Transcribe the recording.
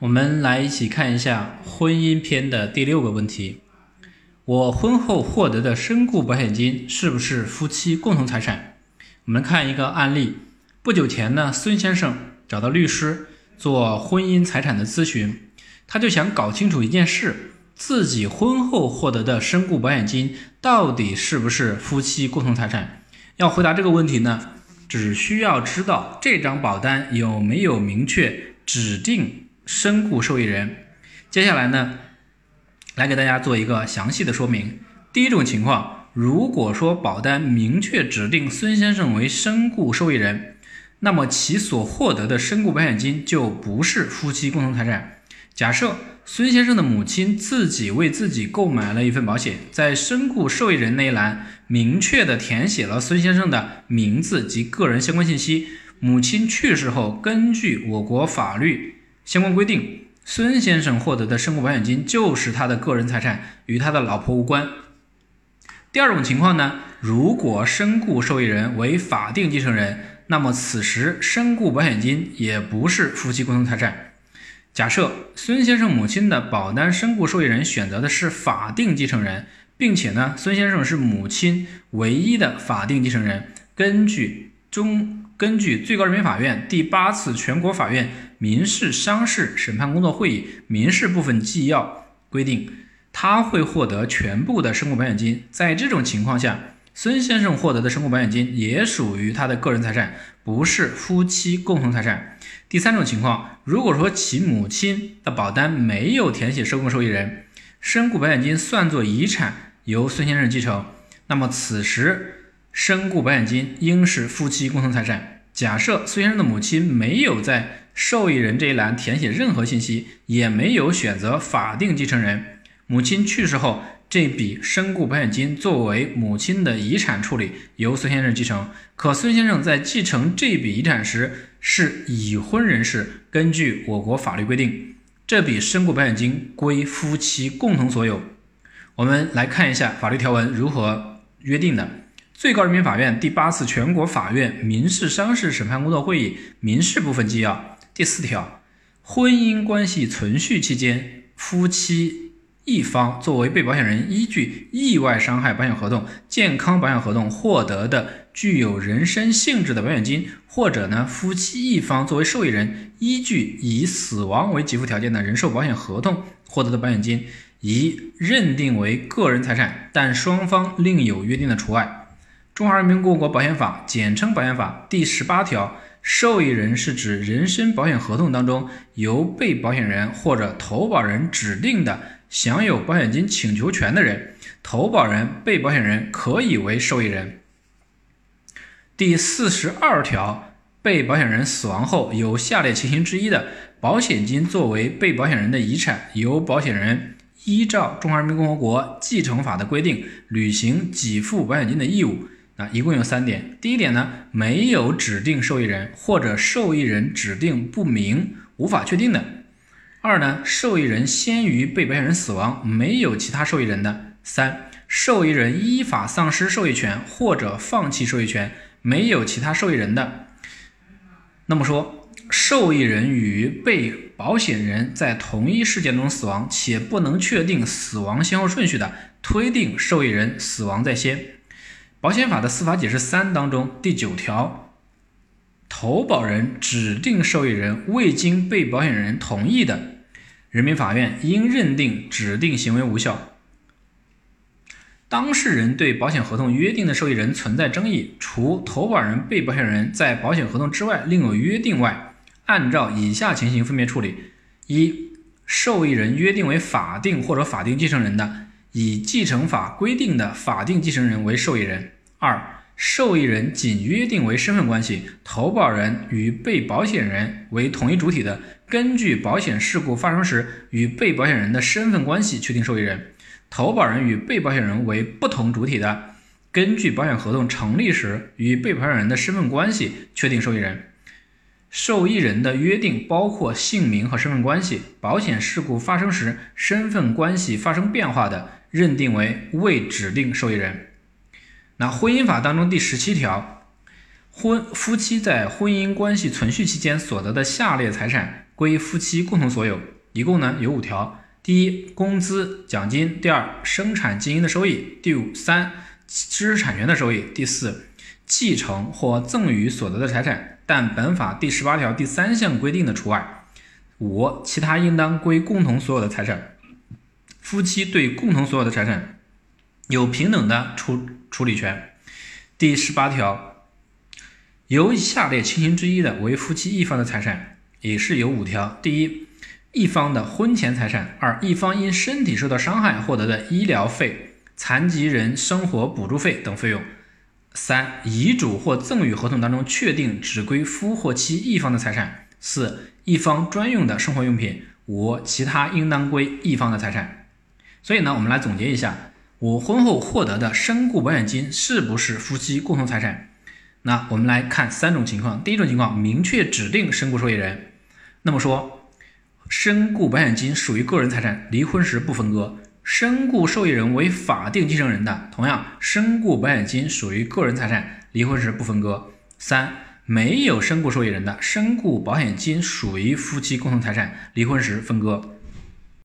我们来一起看一下婚姻篇的第六个问题：我婚后获得的身故保险金是不是夫妻共同财产？我们看一个案例。不久前呢，孙先生找到律师做婚姻财产的咨询，他就想搞清楚一件事：自己婚后获得的身故保险金到底是不是夫妻共同财产？要回答这个问题呢，只需要知道这张保单有没有明确指定。身故受益人，接下来呢，来给大家做一个详细的说明。第一种情况，如果说保单明确指定孙先生为身故受益人，那么其所获得的身故保险金就不是夫妻共同财产。假设孙先生的母亲自己为自己购买了一份保险，在身故受益人那一栏明确的填写了孙先生的名字及个人相关信息，母亲去世后，根据我国法律。相关规定，孙先生获得的身故保险金就是他的个人财产，与他的老婆无关。第二种情况呢，如果身故受益人为法定继承人，那么此时身故保险金也不是夫妻共同财产。假设孙先生母亲的保单身故受益人选择的是法定继承人，并且呢，孙先生是母亲唯一的法定继承人，根据中。根据最高人民法院第八次全国法院民事商事审判工作会议民事部分纪要规定，他会获得全部的身故保险金。在这种情况下，孙先生获得的身故保险金也属于他的个人财产，不是夫妻共同财产。第三种情况，如果说其母亲的保单没有填写身故受益人，身故保险金算作遗产由孙先生继承，那么此时。身故保险金应是夫妻共同财产。假设孙先生的母亲没有在受益人这一栏填写任何信息，也没有选择法定继承人，母亲去世后，这笔身故保险金作为母亲的遗产处理，由孙先生继承。可孙先生在继承这笔遗产时是已婚人士，根据我国法律规定，这笔身故保险金归夫妻共同所有。我们来看一下法律条文如何约定的。最高人民法院第八次全国法院民事商事审判工作会议民事部分纪要第四条，婚姻关系存续期间，夫妻一方作为被保险人，依据意外伤害保险合同、健康保险合同获得的具有人身性质的保险金，或者呢，夫妻一方作为受益人，依据以死亡为给付条件的人寿保险合同获得的保险金，宜认定为个人财产，但双方另有约定的除外。中华人民共和国保险法简称保险法第十八条，受益人是指人身保险合同当中由被保险人或者投保人指定的享有保险金请求权的人，投保人、被保险人可以为受益人。第四十二条，被保险人死亡后有下列情形之一的，保险金作为被保险人的遗产，由保险人依照中华人民共和国继承法的规定履行给付保险金的义务。啊，一共有三点。第一点呢，没有指定受益人或者受益人指定不明、无法确定的。二呢，受益人先于被保险人死亡，没有其他受益人的。三，受益人依法丧失受益权或者放弃受益权，没有其他受益人的。那么说，受益人与被保险人在同一事件中死亡，且不能确定死亡先后顺序的，推定受益人死亡在先。保险法的司法解释三当中第九条，投保人指定受益人未经被保险人同意的，人民法院应认定指定行为无效。当事人对保险合同约定的受益人存在争议，除投保人、被保险人在保险合同之外另有约定外，按照以下情形分别处理：一、受益人约定为法定或者法定继承人的，以继承法规定的法定继承人为受益人。二、受益人仅约定为身份关系，投保人与被保险人为同一主体的，根据保险事故发生时与被保险人的身份关系确定受益人；投保人与被保险人为不同主体的，根据保险合同成立时与被保险人的身份关系确定受益人。受益人的约定包括姓名和身份关系，保险事故发生时身份关系发生变化的，认定为未指定受益人。那婚姻法当中第十七条，婚夫妻在婚姻关系存续期间所得的下列财产，归夫妻共同所有，一共呢有五条。第一，工资、奖金；第二，生产经营的收益；第五，三，知识产权的收益；第四，继承或赠与所得的财产，但本法第十八条第三项规定的除外。五，其他应当归共同所有的财产。夫妻对共同所有的财产有平等的处处理权。第十八条，由下列情形之一的为夫妻一方的财产，也是有五条。第一，一方的婚前财产；二，一方因身体受到伤害获得的医疗费、残疾人生活补助费等费用；三，遗嘱或赠与合同当中确定只归夫或妻一方的财产；四，一方专用的生活用品；五，其他应当归一方的财产。所以呢，我们来总结一下，我婚后获得的身故保险金是不是夫妻共同财产？那我们来看三种情况。第一种情况，明确指定身故受益人，那么说，身故保险金属于个人财产，离婚时不分割。身故受益人为法定继承人的，同样，身故保险金属于个人财产，离婚时不分割。三，没有身故受益人的，身故保险金属于夫妻共同财产，离婚时分割。